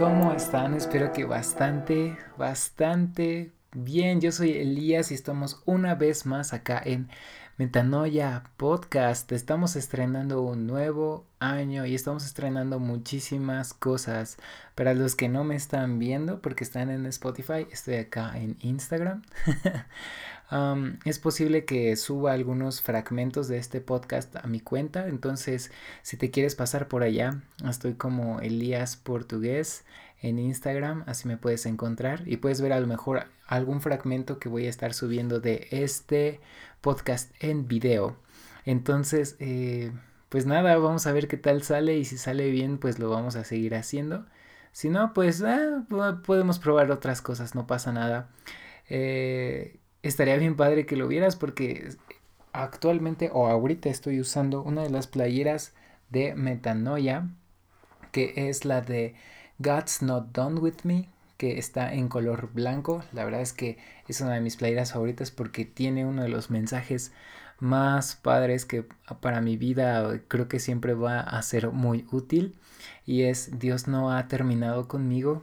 ¿Cómo están? Espero que bastante, bastante bien. Yo soy Elías y estamos una vez más acá en Metanoia Podcast. Estamos estrenando un nuevo año y estamos estrenando muchísimas cosas. Para los que no me están viendo porque están en Spotify, estoy acá en Instagram. es posible que suba algunos fragmentos de este podcast a mi cuenta, entonces si te quieres pasar por allá, estoy como Elías Portugués en Instagram, así me puedes encontrar y puedes ver a lo mejor algún fragmento que voy a estar subiendo de este podcast en video. Entonces, eh, pues nada, vamos a ver qué tal sale y si sale bien, pues lo vamos a seguir haciendo. Si no, pues ah, podemos probar otras cosas, no pasa nada. Eh, estaría bien padre que lo vieras porque actualmente o ahorita estoy usando una de las playeras de Metanoia que es la de God's Not Done With Me que está en color blanco. La verdad es que es una de mis playeras favoritas porque tiene uno de los mensajes más padres que para mi vida creo que siempre va a ser muy útil y es Dios no ha terminado conmigo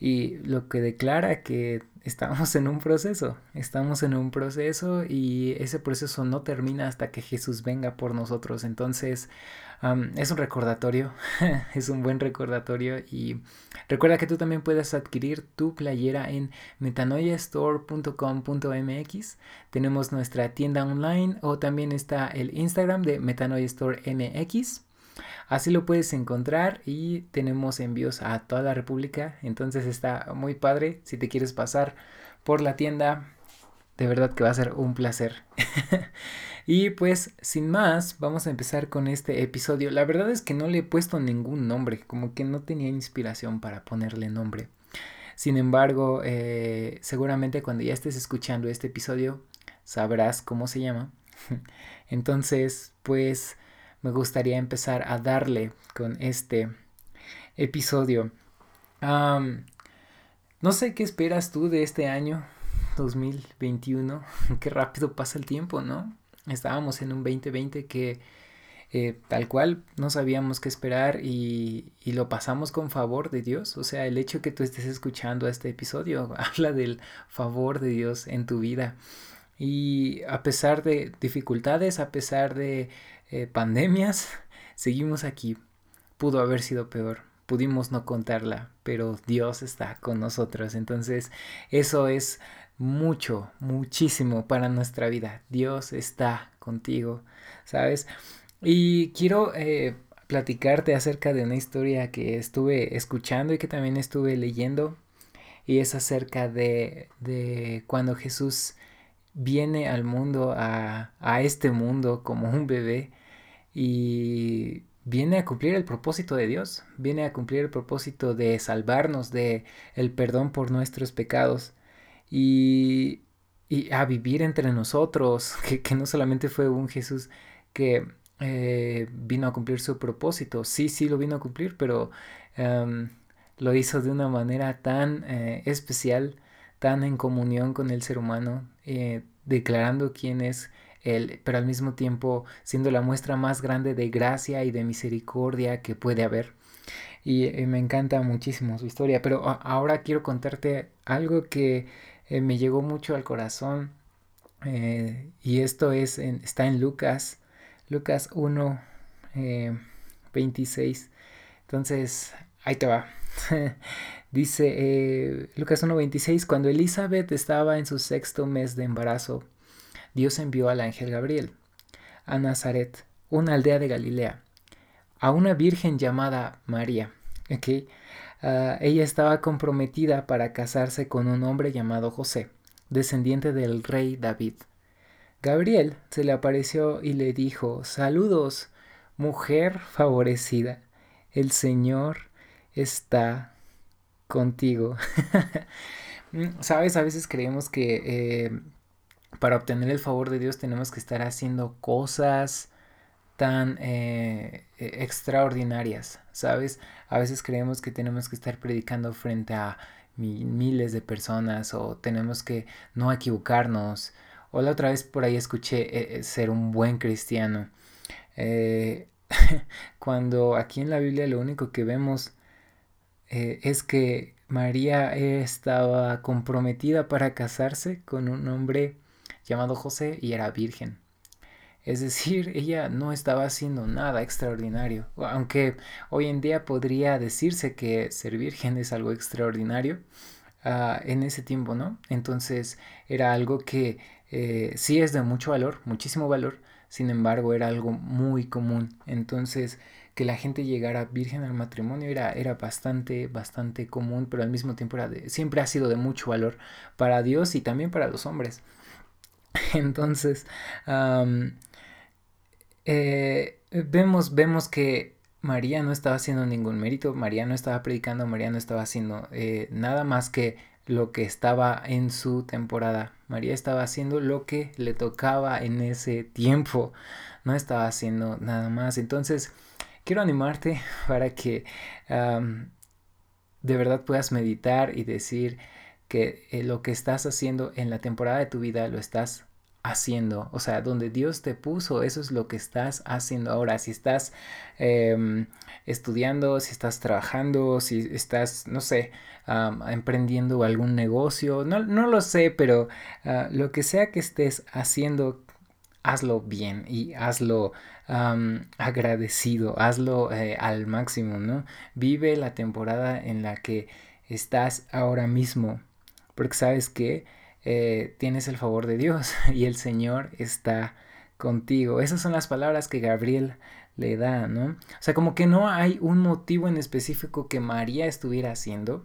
y lo que declara que estamos en un proceso, estamos en un proceso y ese proceso no termina hasta que Jesús venga por nosotros. Entonces es un recordatorio, es un buen recordatorio y recuerda que tú también puedes adquirir tu playera en metanoiastore.com.mx. Tenemos nuestra tienda online o también está el Instagram de Metanoia Store MX. Así lo puedes encontrar y tenemos envíos a toda la República. Entonces está muy padre. Si te quieres pasar por la tienda, de verdad que va a ser un placer. y pues sin más, vamos a empezar con este episodio. La verdad es que no le he puesto ningún nombre, como que no tenía inspiración para ponerle nombre. Sin embargo, eh, seguramente cuando ya estés escuchando este episodio, sabrás cómo se llama. Entonces, pues me gustaría empezar a darle con este episodio. no sé qué esperas tú de este año 2021. qué rápido pasa el tiempo, ¿no? Estábamos en un 2020 que eh, tal cual no sabíamos qué esperar y, y, lo pasamos con favor de Dios. O sea, el hecho que tú estés escuchando este episodio habla del favor de Dios en tu vida. Y a pesar de dificultades, a pesar de eh, pandemias, seguimos aquí. Pudo haber sido peor, pudimos no contarla, pero Dios está con nosotros. Entonces, eso es mucho, muchísimo para nuestra vida. Dios está contigo, ¿sabes? Y quiero eh, platicarte acerca de una historia que estuve escuchando y que también estuve leyendo. Y es acerca de, de cuando Jesús viene al mundo, a, a este mundo como un bebé y viene a cumplir el propósito de Dios, viene a cumplir el propósito de salvarnos de el perdón por nuestros pecados y, y a vivir entre nosotros, que, que, no solamente fue un Jesús que eh, vino a cumplir su propósito, sí, sí lo vino a cumplir, pero em, lo hizo de una manera tan eh, especial, tan en comunión con el ser humano, eh, declarando quién es pero al mismo tiempo siendo la muestra más grande de gracia y de misericordia que puede haber. Y eh, me encanta muchísimo su historia, pero ahora quiero contarte algo que eh, me llegó mucho al corazón eh, y esto es está en Lucas, Lucas 1, 26. Entonces, ahí te va. Dice Lucas 1.26, cuando Elizabeth estaba en su sexto mes de embarazo, Dios envió al ángel Gabriel a Nazaret, una aldea de Galilea, a una virgen llamada María. Ah, ella estaba comprometida para casarse con un hombre llamado José, descendiente del rey David. Gabriel se le apareció y le dijo, Saludos, mujer favorecida, el Señor está contigo. Mm, Sabes, a veces creemos que eh, para obtener el favor de Dios tenemos que estar haciendo cosas tan eh, e, extraordinarias, ¿sabes? A veces creemos que tenemos que estar predicando frente a miles de personas o tenemos que no equivocarnos. O la otra vez por ahí escuché eh, eh, ser un buen cristiano. cuando aquí en la Biblia lo único que vemos es que María estaba comprometida para casarse con un hombre llamado José y era virgen. Es decir, ella no estaba haciendo nada extraordinario, aunque hoy en día podría decirse que ser virgen es algo extraordinario. Ah, en ese tiempo, ¿no? Entonces era algo que eh, sí es de mucho valor, muchísimo valor, sin embargo era algo muy común. Entonces que la gente llegara virgen al matrimonio era, era bastante, bastante común, pero al mismo tiempo era siempre ha sido de mucho valor para Dios y también para los hombres. Entonces, eh, vemos, vemos que María no estaba haciendo ningún mérito, María no estaba predicando, María no estaba haciendo eh, nada más que lo que estaba en su temporada. María estaba haciendo lo que le tocaba en ese tiempo, no estaba haciendo nada más. Entonces, quiero animarte para que de verdad puedas meditar y decir que eh, lo que estás haciendo en la temporada de tu vida lo estás haciendo. O sea, donde Dios te puso, eso es lo que estás haciendo ahora. Si estás em, estudiando, si estás trabajando, si estás, no sé, emprendiendo algún negocio, no, no lo sé, pero ah, lo que sea que estés haciendo, hazlo bien y hazlo agradecido, hazlo eh, al máximo, ¿no? Vive la temporada en la que estás ahora mismo, porque sabes que eh, tienes el favor de Dios y el Señor está contigo. Esas son las palabras que Gabriel le da, ¿no? O sea, como que no hay un motivo en específico que María estuviera haciendo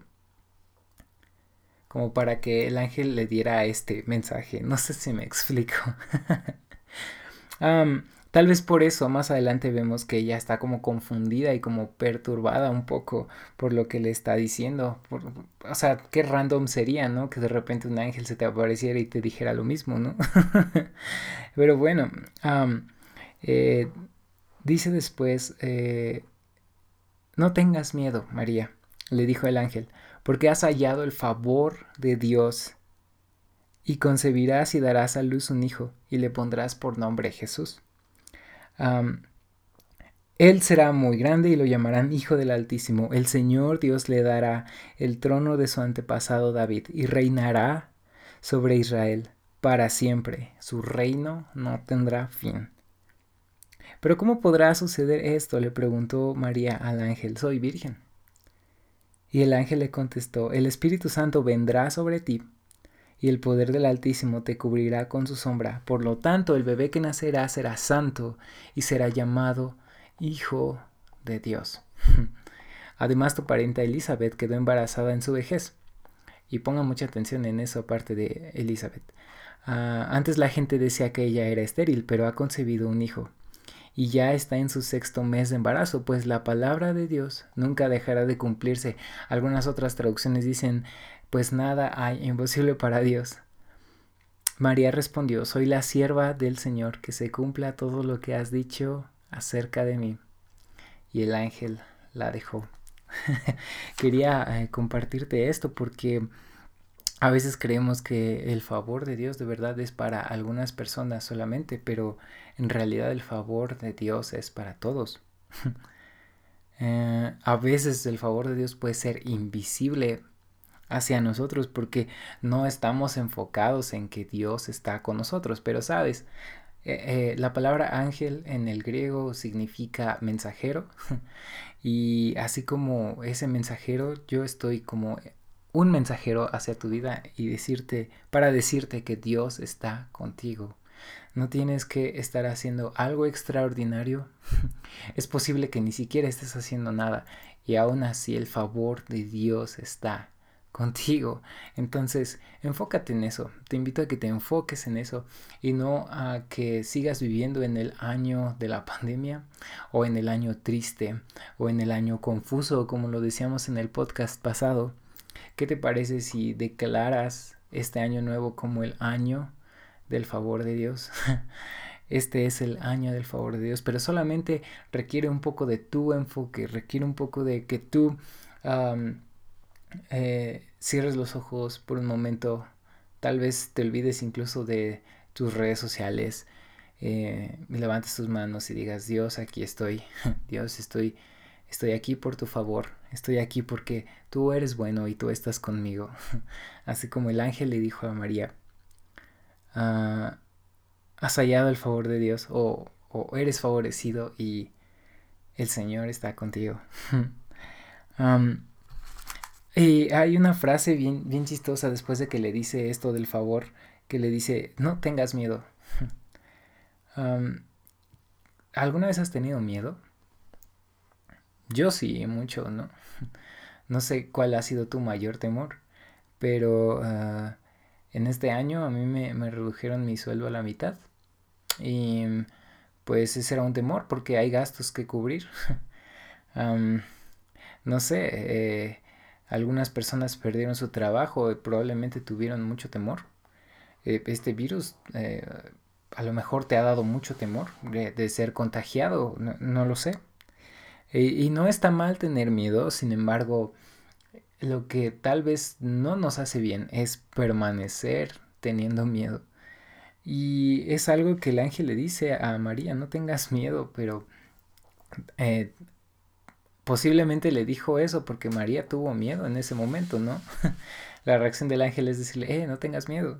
como para que el ángel le diera este mensaje. No sé si me explico. Tal vez por eso más adelante vemos que ella está como confundida y como perturbada un poco por lo que le está diciendo. o sea, qué random sería, ¿no? Que de repente un ángel se te apareciera y te dijera lo mismo, ¿no? Pero bueno, eh, dice después, eh, no tengas miedo, María, le dijo el ángel, porque has hallado el favor de Dios y concebirás y darás a luz un hijo, y le pondrás por nombre Jesús. Él será muy grande y lo llamarán Hijo del Altísimo. El Señor Dios le dará el trono de su antepasado David y reinará sobre Israel para siempre. Su reino no tendrá fin. Pero ¿cómo podrá suceder esto? le preguntó María al ángel. Soy virgen. Y el ángel le contestó, el Espíritu Santo vendrá sobre ti y el poder del Altísimo te cubrirá con su sombra. Por lo tanto, el bebé que nacerá será santo y será llamado Hijo de Dios. Además, tu parienta Elizabeth quedó embarazada en su vejez. Y ponga mucha atención en eso aparte de Elizabeth. Ah, antes la gente decía que ella era estéril, pero ha concebido un hijo. Y ya está en su sexto mes de embarazo, pues la palabra de Dios nunca dejará de cumplirse. Algunas otras traducciones dicen pues nada hay imposible para Dios. María respondió, soy la sierva del Señor, que se cumpla todo lo que has dicho acerca de mí. Y el ángel la dejó. Quería eh, compartirte esto porque a veces creemos que el favor de Dios de verdad es para algunas personas solamente, pero en realidad el favor de Dios es para todos. Eh, a veces el favor de Dios puede ser invisible hacia nosotros porque no estamos enfocados en que Dios está con nosotros. Pero sabes, eh, eh, la palabra ángel en el griego significa mensajero y así como ese mensajero yo estoy como un mensajero hacia tu vida y decirte para decirte que Dios está contigo. No tienes que estar haciendo algo extraordinario. es posible que ni siquiera estés haciendo nada y aún así el favor de Dios está contigo. Entonces, enfócate en eso. Te invito a que te enfoques en eso y no a que sigas viviendo en el año de la pandemia o en el año triste o en el año confuso, como lo decíamos en el podcast pasado. ¿Qué te parece si declaras este año nuevo como el año del favor de Dios? Este es el año del favor de Dios, pero solamente requiere un poco de tu enfoque, requiere un poco de que tú eh, cierres los ojos por un momento, tal vez te olvides incluso de tus redes sociales, eh, levantes tus manos y digas, Dios, aquí estoy, Dios, estoy estoy aquí por tu favor, estoy aquí porque tú eres bueno y tú estás conmigo. Así como el ángel le dijo a María, ah, has hallado el favor de Dios o, o, eres favorecido y el Señor está contigo. y hay una frase bien, bien chistosa después de que le dice esto del favor, que le dice, no tengas miedo. ¿Alguna vez has tenido miedo? Yo sí, mucho, ¿no? No sé cuál ha sido tu mayor temor, pero ah, en este año a mí me, redujeron mi sueldo a la mitad y pues ese era un temor porque hay gastos que cubrir. no sé, eh, algunas personas perdieron su trabajo y probablemente tuvieron mucho temor. Eh, este virus eh, a lo mejor te ha dado mucho temor de, ser contagiado, no, lo sé. Y, no está mal tener miedo, sin embargo, lo que tal vez no nos hace bien es permanecer teniendo miedo. Y es algo que el ángel le dice a María, no tengas miedo, pero eh, posiblemente le dijo eso porque María tuvo miedo en ese momento, ¿no? La reacción del ángel es decirle, eh, no tengas miedo.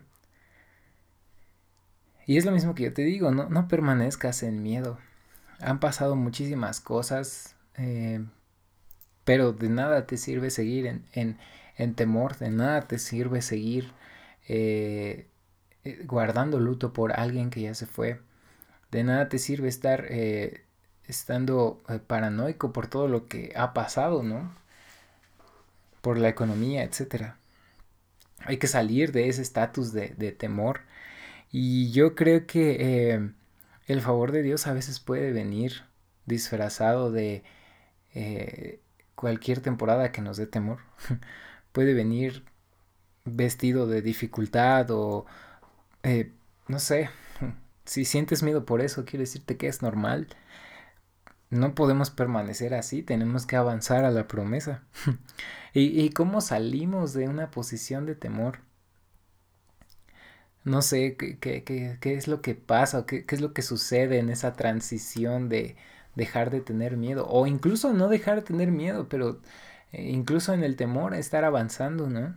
Y es lo mismo que yo te digo, no, no permanezcas en miedo. Han pasado muchísimas cosas, eh, pero de nada te sirve seguir en, en, temor, de nada te sirve seguir eh, eh, guardando luto por alguien que ya se fue. De nada te sirve estar estando paranoico por todo lo que ha pasado, ¿no? Por la economía, etc. Hay que salir de ese estatus de, de temor y yo creo que eh, el favor de Dios a veces puede venir disfrazado de eh, cualquier temporada que nos dé temor. puede venir vestido de dificultad o eh, no sé. Si sientes miedo por eso, quiero decirte que es normal. No podemos permanecer así, tenemos que avanzar a la promesa. ¿Y, ¿Y cómo salimos de una posición de temor? no sé qué, qué, qué, es lo que pasa qué, qué, es lo que sucede en esa transición de dejar de tener miedo o incluso no dejar de tener miedo, pero eh, incluso en el temor estar avanzando, ¿no?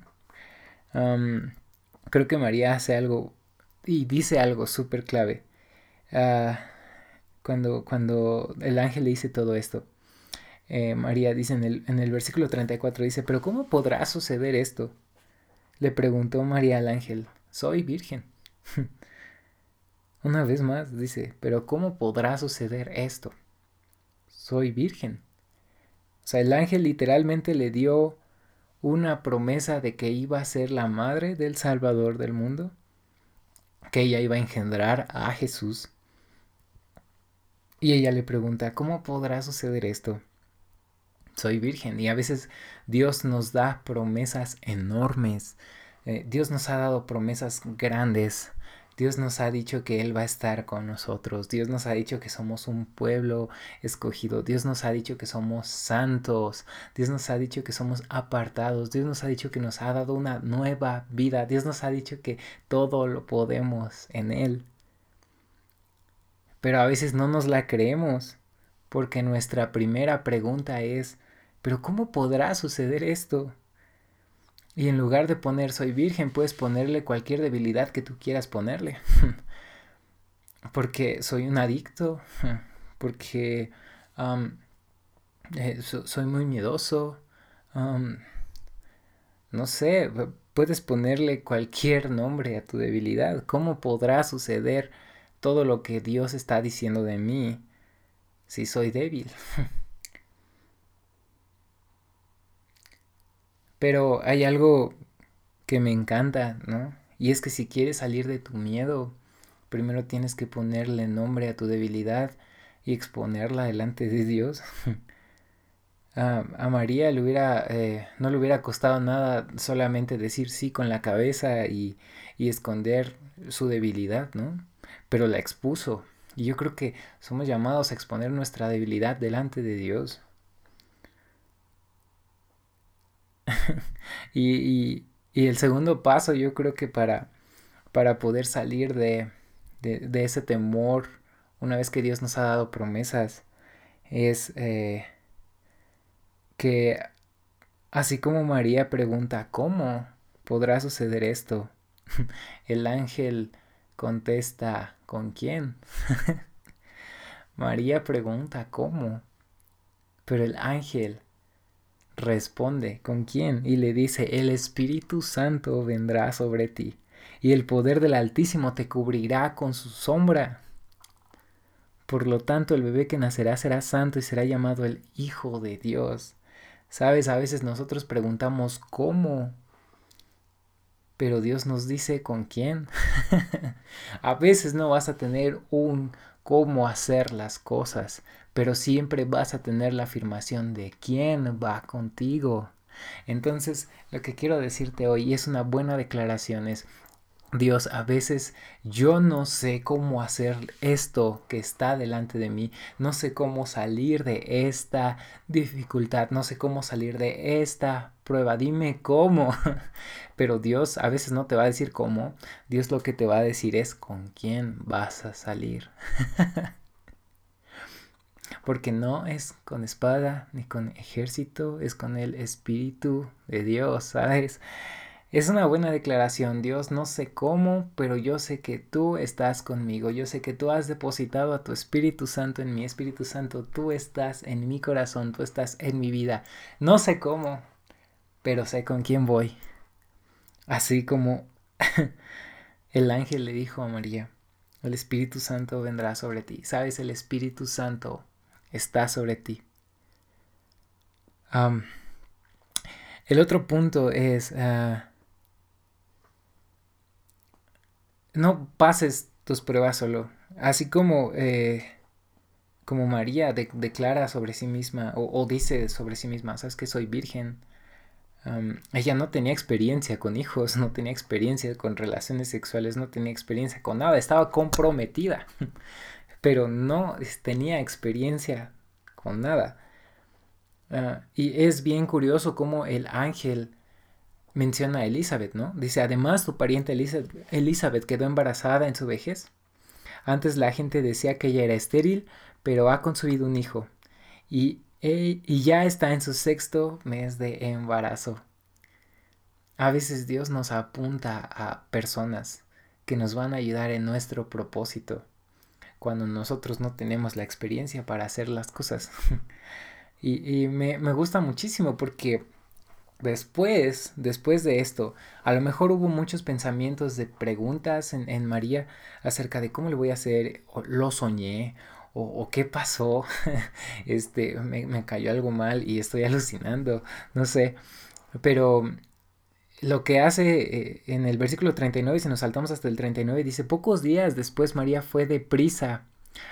creo que María hace algo y dice algo súper clave. Ah, cuando, el ángel le dice todo esto. Eh, María dice en el, en el versículo 34, dice, pero ¿cómo podrá suceder esto? Le preguntó María al ángel soy virgen. Una vez más dice, pero ¿cómo podrá suceder esto? Soy virgen. O sea, el ángel literalmente le dio una promesa de que iba a ser la madre del Salvador del mundo, que ella iba a engendrar a Jesús. Y ella le pregunta, ¿cómo podrá suceder esto? Soy virgen. Y a veces Dios nos da promesas enormes eh, Dios nos ha dado promesas grandes. Dios nos ha dicho que Él va a estar con nosotros. Dios nos ha dicho que somos un pueblo escogido. Dios nos ha dicho que somos santos. Dios nos ha dicho que somos apartados. Dios nos ha dicho que nos ha dado una nueva vida. Dios nos ha dicho que todo lo podemos en Él. Pero a veces no nos la creemos porque nuestra primera pregunta es, ¿pero cómo podrá suceder esto? Y en lugar de poner soy virgen, puedes ponerle cualquier debilidad que tú quieras ponerle. porque soy un adicto, porque eh, soy muy miedoso. no sé, puedes ponerle cualquier nombre a tu debilidad. ¿Cómo podrá suceder todo lo que Dios está diciendo de mí si soy débil? Pero hay algo que me encanta, ¿no? Y es que si quieres salir de tu miedo, primero tienes que ponerle nombre a tu debilidad y exponerla delante de Dios. a, María le hubiera, eh, no le hubiera costado nada solamente decir sí con la cabeza y, y esconder su debilidad, ¿no? Pero la expuso. Y yo creo que somos llamados a exponer nuestra debilidad delante de Dios. y, el segundo paso yo creo que para, para poder salir de, ese temor, una vez que Dios nos ha dado promesas, es eh, que así como María pregunta, ¿cómo podrá suceder esto? El ángel contesta, ¿con quién? María pregunta, ¿cómo? Pero el ángel responde, ¿con quién? Y le dice, el Espíritu Santo vendrá sobre ti, y el poder del Altísimo te cubrirá con su sombra. Por lo tanto, el bebé que nacerá será santo y será llamado el Hijo de Dios. Sabes, a veces nosotros preguntamos cómo, pero Dios nos dice con quién. a veces no vas a tener un cómo hacer las cosas, pero siempre vas a tener la afirmación de quién va contigo. Entonces, lo que quiero decirte hoy, es una buena declaración, es, Dios, a veces yo no sé cómo hacer esto que está delante de mí, no sé cómo salir de esta dificultad, no sé cómo salir de esta prueba, dime cómo. Pero Dios a veces no te va a decir cómo, Dios lo que te va a decir es con quién vas a salir. Porque no es con espada ni con ejército, es con el Espíritu de Dios, ¿sabes? Es una buena declaración, Dios, no sé cómo, pero yo sé que tú estás conmigo, yo sé que tú has depositado a tu Espíritu Santo en mi Espíritu Santo, tú estás en mi corazón, tú estás en mi vida. No sé cómo, pero sé con quién voy. Así como el ángel le dijo a María, el Espíritu Santo vendrá sobre ti. Sabes, el Espíritu Santo está sobre ti. el otro punto es, ah, no pases tus pruebas solo. Así como, eh, como María declara sobre sí misma o, dice sobre sí misma, sabes que soy virgen. Ella no tenía experiencia con hijos, no tenía experiencia con relaciones sexuales, no tenía experiencia con nada, estaba comprometida, pero no tenía experiencia con nada. Ah, y es bien curioso cómo el ángel menciona a Elizabeth, ¿no? Dice, además tu pariente Elizabeth quedó embarazada en su vejez. Antes la gente decía que ella era estéril, pero ha concebido un hijo. Y, y ya está en su sexto mes de embarazo. A veces Dios nos apunta a personas que nos van a ayudar en nuestro propósito cuando nosotros no tenemos la experiencia para hacer las cosas. y, me, gusta muchísimo porque después, después de esto, a lo mejor hubo muchos pensamientos de preguntas en, en María acerca de cómo le voy a hacer, o lo soñé, o, qué pasó, este, me, me cayó algo mal y estoy alucinando, no sé, pero lo que hace eh, en el versículo 39, si nos saltamos hasta el 39, dice, pocos días después María fue deprisa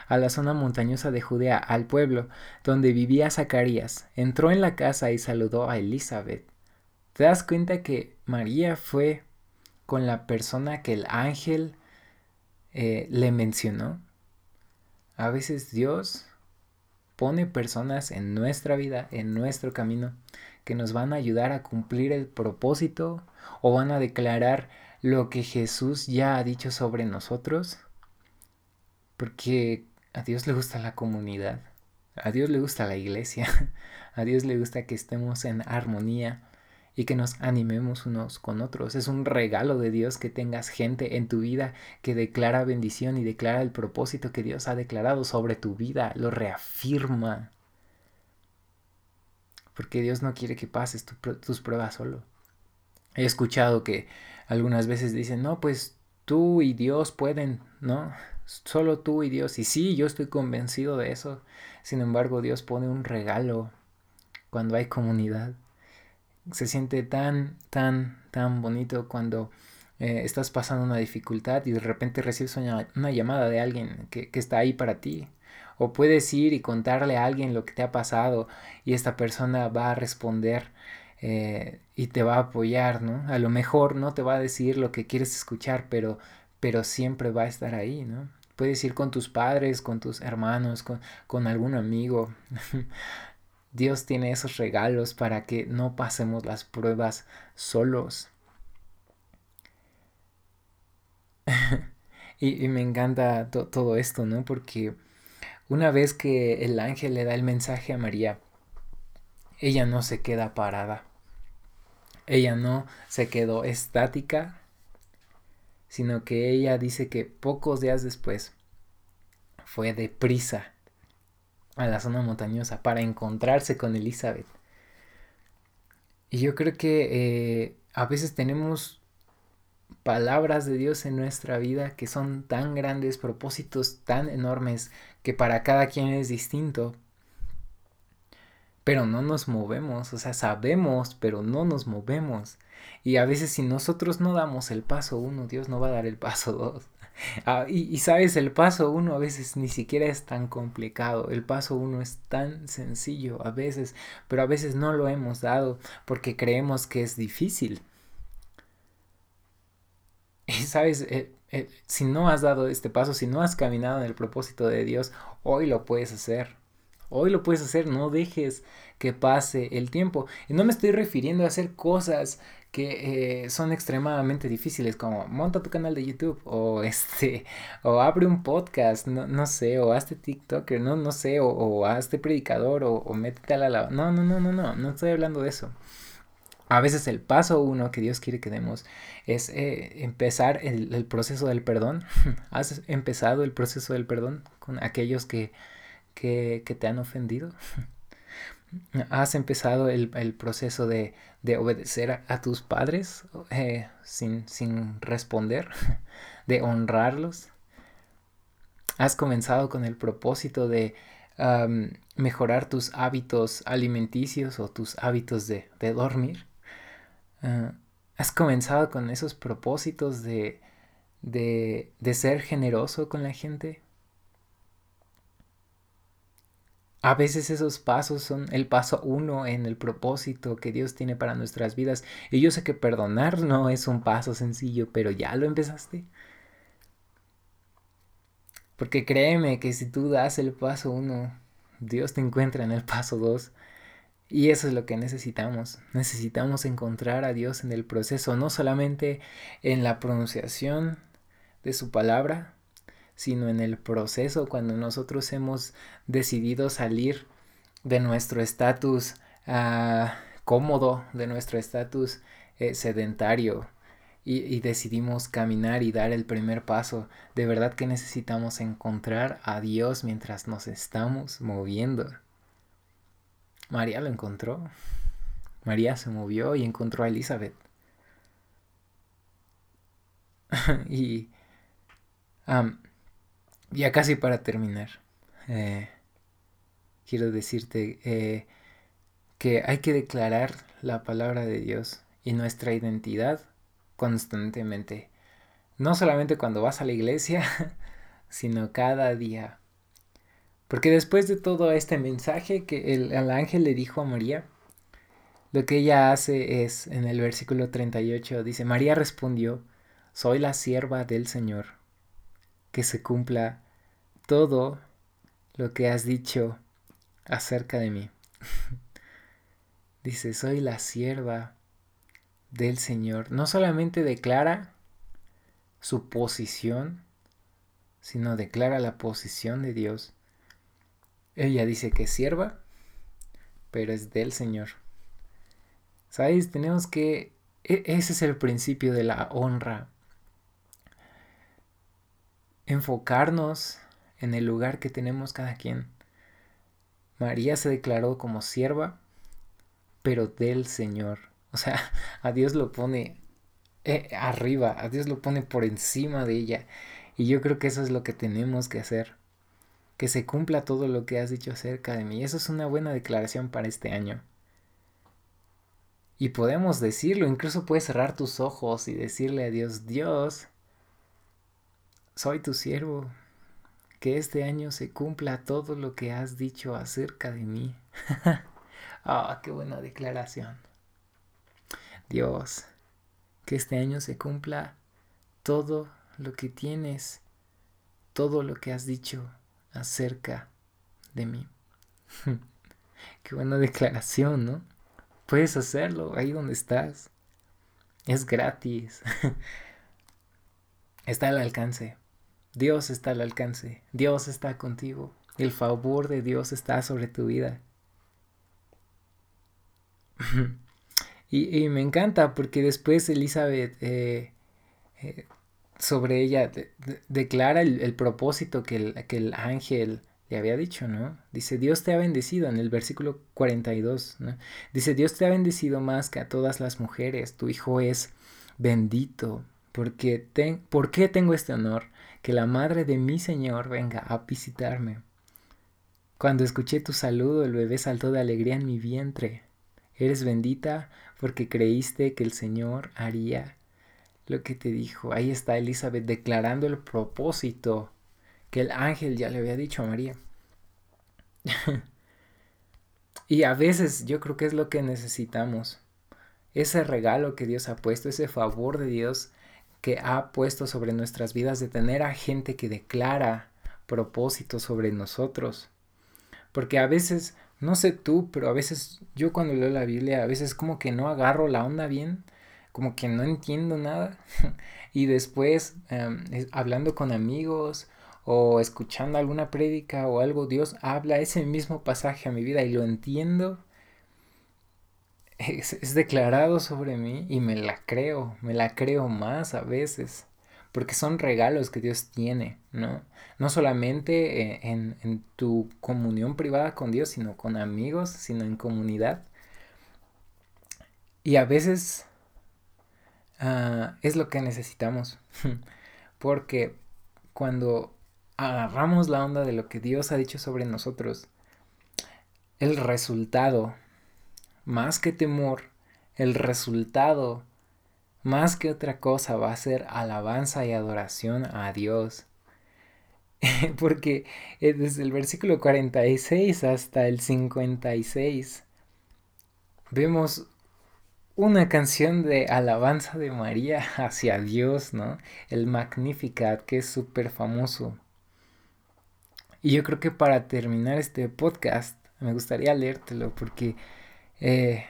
a la zona montañosa de Judea, al pueblo donde vivía Zacarías, entró en la casa y saludó a Elizabeth. ¿Te das cuenta que María fue con la persona que el ángel eh, le mencionó? A veces Dios pone personas en nuestra vida, en nuestro camino, que nos van a ayudar a cumplir el propósito o van a declarar lo que Jesús ya ha dicho sobre nosotros. Porque a Dios le gusta la comunidad, a Dios le gusta la iglesia, a Dios le gusta que estemos en armonía y que nos animemos unos con otros. Es un regalo de Dios que tengas gente en tu vida que declara bendición y declara el propósito que Dios ha declarado sobre tu vida, lo reafirma porque Dios no quiere que pases tus pruebas solo. He escuchado que algunas veces dicen, no, pues tú y Dios pueden, ¿no? Solo tú y Dios. Y sí, yo estoy convencido de eso. Sin embargo, Dios pone un regalo cuando hay comunidad. Se siente tan, tan, tan bonito cuando eh, estás pasando una dificultad y de repente recibes una, llamada de alguien que, que está ahí para ti. O puedes ir y contarle a alguien lo que te ha pasado y esta persona va a responder eh, y te va a apoyar, ¿no? A lo mejor no te va a decir lo que quieres escuchar, pero, pero siempre va a estar ahí, ¿no? Puedes ir con tus padres, con tus hermanos, con, con algún amigo. Dios tiene esos regalos para que no pasemos las pruebas solos. y, me encanta todo esto, ¿no? Porque una vez que el ángel le da el mensaje a María ella no se queda parada. Ella no se quedó estática, sino que ella dice que pocos días después fue deprisa a la zona montañosa para encontrarse con Elizabeth. Y yo creo que eh, a veces tenemos palabras de Dios en nuestra vida que son tan grandes, propósitos tan enormes, que para cada quien es distinto. Pero no nos movemos, o sea, sabemos, pero no nos movemos. Y a veces si nosotros no damos el paso uno, Dios no va a dar el paso dos. Ah, y, sabes, el paso uno a veces ni siquiera es tan complicado, el paso uno es tan sencillo a veces, pero a veces no lo hemos dado porque creemos que es difícil. Y sabes, eh, eh, si no has dado este paso, si no has caminado en el propósito de Dios, hoy lo puedes hacer. Hoy lo puedes hacer, no dejes que pase el tiempo. Y no me estoy refiriendo a hacer cosas que eh, son extremadamente difíciles, como monta tu canal de YouTube o este, o abre un podcast, no, no sé, o hazte TikToker, no, no sé, o, o hazte predicador, o, o métete a la... No, no, no, no, no, no estoy hablando de eso. A veces el paso uno que Dios quiere que demos es eh, empezar el, proceso del perdón. ¿Has empezado el proceso del perdón con aquellos que, que, te han ofendido? ¿Has empezado el, proceso de, obedecer a, tus padres eh, sin, sin responder? ¿De honrarlos? ¿Has comenzado con el propósito de mejorar tus hábitos alimenticios o tus hábitos de, de dormir? Ah, ¿Has comenzado con esos propósitos de, de, de ser generoso con la gente? A veces esos pasos son el paso uno en el propósito que Dios tiene para nuestras vidas. Y yo sé que perdonar no es un paso sencillo, pero ya lo empezaste. Porque créeme que si tú das el paso uno, Dios te encuentra en el paso dos. Y eso es lo que necesitamos. Necesitamos encontrar a Dios en el proceso, no solamente en la pronunciación de su palabra, sino en el proceso cuando nosotros hemos decidido salir de nuestro estatus ah, cómodo, de nuestro estatus eh, sedentario y, y decidimos caminar y dar el primer paso. De verdad que necesitamos encontrar a Dios mientras nos estamos moviendo. María lo encontró. María se movió y encontró a Elizabeth. y ya casi para terminar, eh, quiero decirte eh, que hay que declarar la palabra de Dios y nuestra identidad constantemente. No solamente cuando vas a la iglesia, sino cada día. Porque después de todo este mensaje que el, ángel le dijo a María, lo que ella hace es, en el versículo 38, dice, María respondió, soy la sierva del Señor, que se cumpla todo lo que has dicho acerca de mí. dice, soy la sierva del Señor. No solamente declara su posición, sino declara la posición de Dios ella dice que es sierva, pero es del Señor. ¿Sabes? Tenemos que... E, ese es el principio de la honra. Enfocarnos en el lugar que tenemos cada quien. María se declaró como sierva, pero del Señor. O sea, a Dios lo pone eh, arriba, a Dios lo pone por encima de ella. Y yo creo que eso es lo que tenemos que hacer que se cumpla todo lo que has dicho acerca de mí. Eso es una buena declaración para este año. Y podemos decirlo, incluso puedes cerrar tus ojos y decirle a Dios, Dios, soy tu siervo, que este año se cumpla todo lo que has dicho acerca de mí. Ah, qué buena declaración. Dios, que este año se cumpla todo lo que tienes, todo lo que has dicho acerca de mí. Qué buena declaración, ¿no? Puedes hacerlo ahí donde estás. Es gratis. está al alcance. Dios está al alcance. Dios está contigo. El favor de Dios está sobre tu vida. y, me encanta porque después Elizabeth eh, eh, sobre ella declara el, propósito que el, que el, ángel le había dicho, ¿no? Dice, Dios te ha bendecido en el versículo 42, ¿no? Dice, Dios te ha bendecido más que a todas las mujeres, tu hijo es bendito, porque ¿por qué tengo este honor? Que la madre de mi Señor venga a visitarme. Cuando escuché tu saludo, el bebé saltó de alegría en mi vientre. Eres bendita porque creíste que el Señor haría lo que te dijo. Ahí está Elizabeth declarando el propósito que el ángel ya le había dicho a María. y a veces yo creo que es lo que necesitamos. Ese regalo que Dios ha puesto, ese favor de Dios que ha puesto sobre nuestras vidas de tener a gente que declara propósitos sobre nosotros. Porque a veces, no sé tú, pero a veces yo cuando leo la Biblia, a veces como que no agarro la onda bien como que no entiendo nada. y después, em, hablando con amigos o escuchando alguna prédica o algo, Dios habla ese mismo pasaje a mi vida y lo entiendo. Es, declarado sobre mí y me la creo, me la creo más a veces, porque son regalos que Dios tiene, ¿no? No solamente eh, en, en tu comunión privada con Dios, sino con amigos, sino en comunidad. Y a veces Ah, es lo que necesitamos. Porque cuando agarramos la onda de lo que Dios ha dicho sobre nosotros, el resultado, más que temor, el resultado, más que otra cosa, va a ser alabanza y adoración a Dios. Porque eh, desde el versículo 46 hasta el 56 vemos una canción de alabanza de María hacia Dios, ¿no? El Magnificat, que es súper famoso. Y yo creo que para terminar este podcast, me gustaría leértelo porque eh,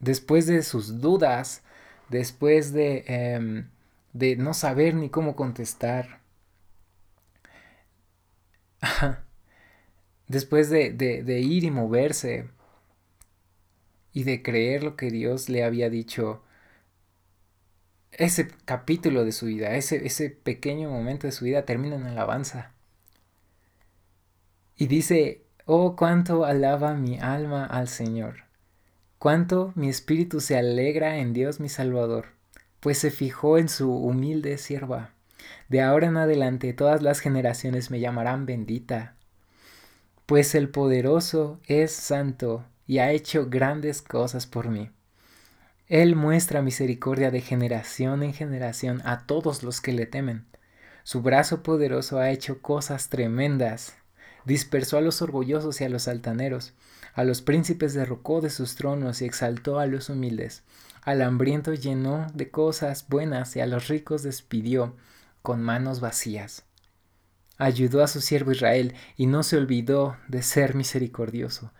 después de sus dudas, después de, em, de no saber ni cómo contestar, después de, de, ir y moverse, y de creer lo que Dios le había dicho ese capítulo de su vida, ese, ese pequeño momento de su vida termina en alabanza. Y dice, oh, cuánto alaba mi alma al Señor, cuánto mi espíritu se alegra en Dios mi Salvador, pues se fijó en su humilde sierva. De ahora en adelante todas las generaciones me llamarán bendita, pues el poderoso es santo y ha hecho grandes cosas por mí. Él muestra misericordia de generación en generación a todos los que le temen. Su brazo poderoso ha hecho cosas tremendas. Dispersó a los orgullosos y a los altaneros. A los príncipes derrocó de sus tronos y exaltó a los humildes. Al hambriento llenó de cosas buenas y a los ricos despidió con manos vacías. Ayudó a su siervo Israel y no se olvidó de ser misericordioso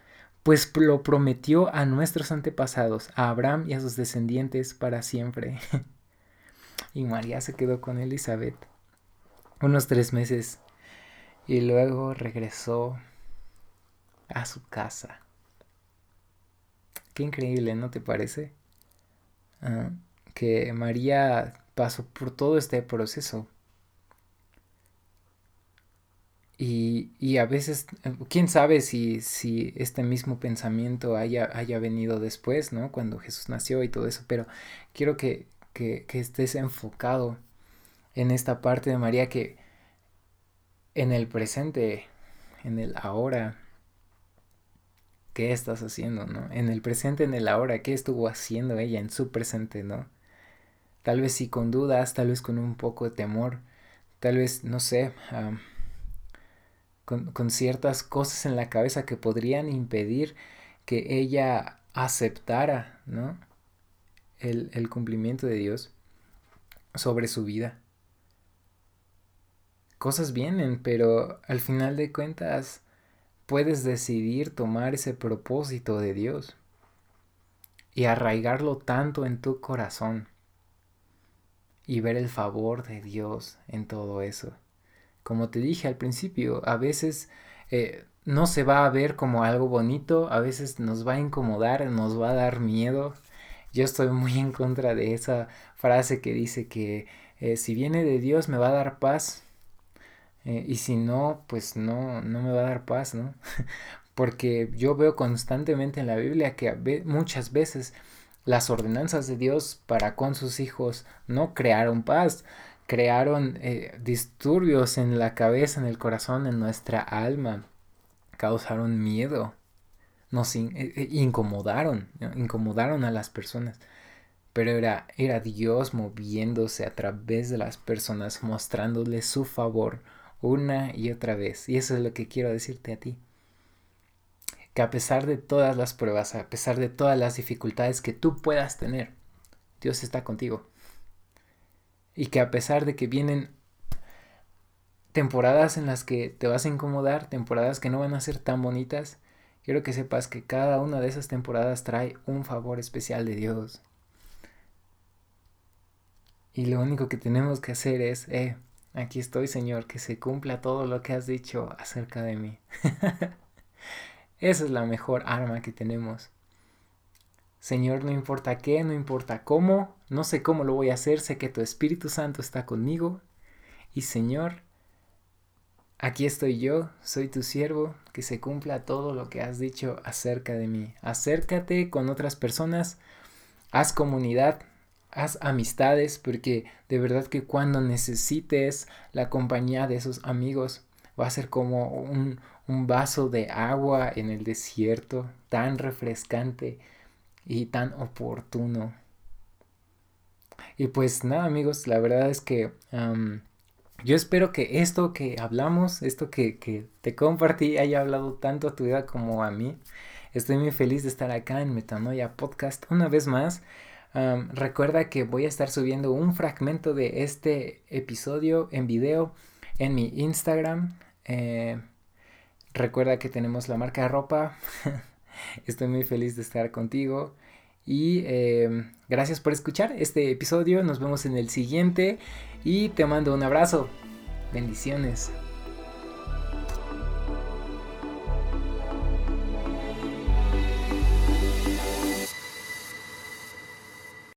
pues lo prometió a nuestros antepasados, a Abraham y a sus descendientes para siempre. y María se quedó con Elizabeth unos tres meses y luego regresó a su casa. Qué increíble, ¿no te parece? Ah, que María pasó por todo este proceso Y, a veces, quién sabe si, si este mismo pensamiento haya, haya, venido después, ¿no? Cuando Jesús nació y todo eso, pero quiero que, que, que estés enfocado en esta parte de María que en el presente, en el ahora, ¿qué estás haciendo, no? En el presente, en el ahora, ¿qué estuvo haciendo ella en su presente, no? Tal vez sí con dudas, tal vez con un poco de temor, tal vez, no sé, con, ciertas cosas en la cabeza que podrían impedir que ella aceptara, ¿no? El, el cumplimiento de Dios sobre su vida. Cosas vienen, pero al final de cuentas puedes decidir tomar ese propósito de Dios y arraigarlo tanto en tu corazón y ver el favor de Dios en todo eso como te dije al principio, a veces eh, no se va a ver como algo bonito, a veces nos va a incomodar, nos va a dar miedo. Yo estoy muy en contra de esa frase que dice que eh, si viene de Dios me va a dar paz eh, y si no, pues no, no me va a dar paz, ¿no? Porque yo veo constantemente en la Biblia que muchas veces las ordenanzas de Dios para con sus hijos no crearon paz, crearon eh, disturbios en la cabeza, en el corazón, en nuestra alma, causaron miedo, nos eh, incomodaron, incomodaron a las personas. Pero era, era Dios moviéndose a través de las personas, mostrándoles su favor una y otra vez. Y eso es lo que quiero decirte a ti que a pesar de todas las pruebas, a pesar de todas las dificultades que tú puedas tener, Dios está contigo. Y que a pesar de que vienen temporadas en las que te vas a incomodar, temporadas que no van a ser tan bonitas, quiero que sepas que cada una de esas temporadas trae un favor especial de Dios. Y lo único que tenemos que hacer es, eh, aquí estoy Señor, que se cumpla todo lo que has dicho acerca de mí. Esa es la mejor arma que tenemos. Señor, no importa qué, no importa cómo, no sé cómo lo voy a hacer, sé que tu Espíritu Santo está conmigo. Y Señor, aquí estoy yo, soy tu siervo, que se cumpla todo lo que has dicho acerca de mí. Acércate con otras personas, haz comunidad, haz amistades, porque de verdad que cuando necesites la compañía de esos amigos, va a ser como un, un vaso de agua en el desierto, tan refrescante y tan oportuno. Y pues nada amigos, la verdad es que yo espero que esto que hablamos, esto que, que, te compartí haya hablado tanto a tu vida como a mí. Estoy muy feliz de estar acá en Metanoia Podcast una vez más. Recuerda que voy a estar subiendo un fragmento de este episodio en video en mi Instagram. Eh, Recuerda que tenemos la marca de ropa. Estoy muy feliz de estar contigo. Y em, gracias por escuchar este episodio. Nos vemos en el siguiente. Y te mando un abrazo. Bendiciones.